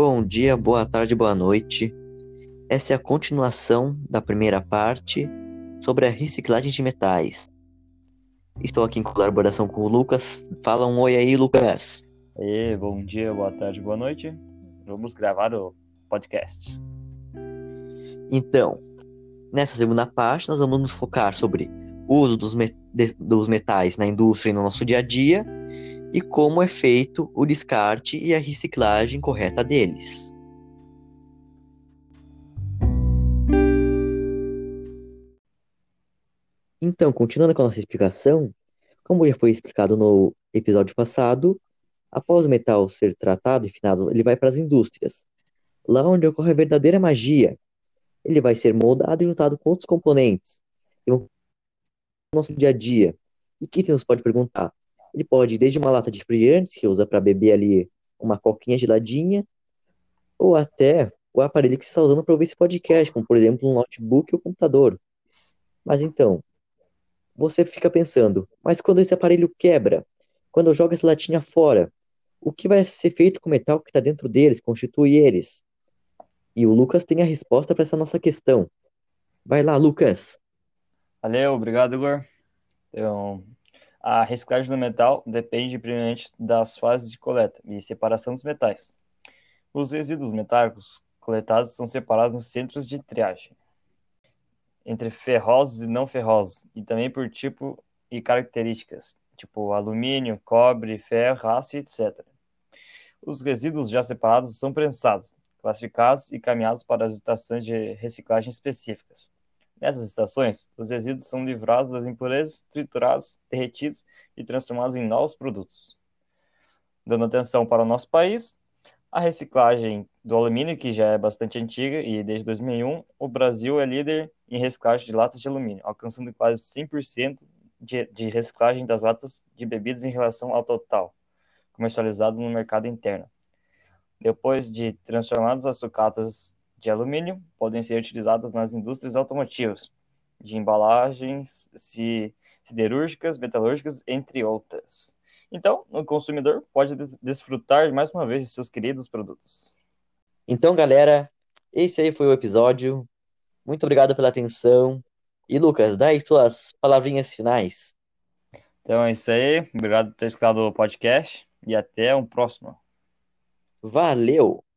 Bom dia, boa tarde, boa noite. Essa é a continuação da primeira parte sobre a reciclagem de metais. Estou aqui em colaboração com o Lucas. Fala um oi aí, Lucas. E bom dia, boa tarde, boa noite. Vamos gravar o podcast. Então, nessa segunda parte, nós vamos nos focar sobre o uso dos, me dos metais na indústria e no nosso dia a dia e como é feito o descarte e a reciclagem correta deles. Então, continuando com a nossa explicação, como já foi explicado no episódio passado, após o metal ser tratado e finado, ele vai para as indústrias, lá onde ocorre a verdadeira magia. Ele vai ser moldado e juntado com outros componentes, no nosso dia a dia. E que nos pode perguntar? Ele pode ir desde uma lata de refrigerantes, que usa para beber ali uma coquinha geladinha, ou até o aparelho que você está usando para ouvir esse podcast, como por exemplo um notebook ou computador. Mas então, você fica pensando, mas quando esse aparelho quebra, quando eu jogo essa latinha fora, o que vai ser feito com o metal que está dentro deles, constitui eles? E o Lucas tem a resposta para essa nossa questão. Vai lá, Lucas. Valeu, obrigado, Igor. Então, a reciclagem do metal depende primeiramente das fases de coleta e separação dos metais. Os resíduos metálicos coletados são separados nos centros de triagem, entre ferrosos e não ferrosos, e também por tipo e características, tipo alumínio, cobre, ferro, aço, etc. Os resíduos já separados são prensados, classificados e caminhados para as estações de reciclagem específicas. Nessas estações, os resíduos são livrados das impurezas, triturados, derretidos e transformados em novos produtos. Dando atenção para o nosso país, a reciclagem do alumínio, que já é bastante antiga e desde 2001, o Brasil é líder em reciclagem de latas de alumínio, alcançando quase 100% de, reciclagem das latas de bebidas em relação ao total comercializado no mercado interno. Depois de transformadas as sucatas de alumínio podem ser utilizadas nas indústrias automotivas, de embalagens siderúrgicas, metalúrgicas, entre outras. Então, o consumidor pode desfrutar mais uma vez de seus queridos produtos. Então, galera, esse aí foi o episódio. Muito obrigado pela atenção. E Lucas, dá aí suas palavrinhas finais. Então é isso aí. Obrigado por ter escutado o podcast e até um próximo. Valeu!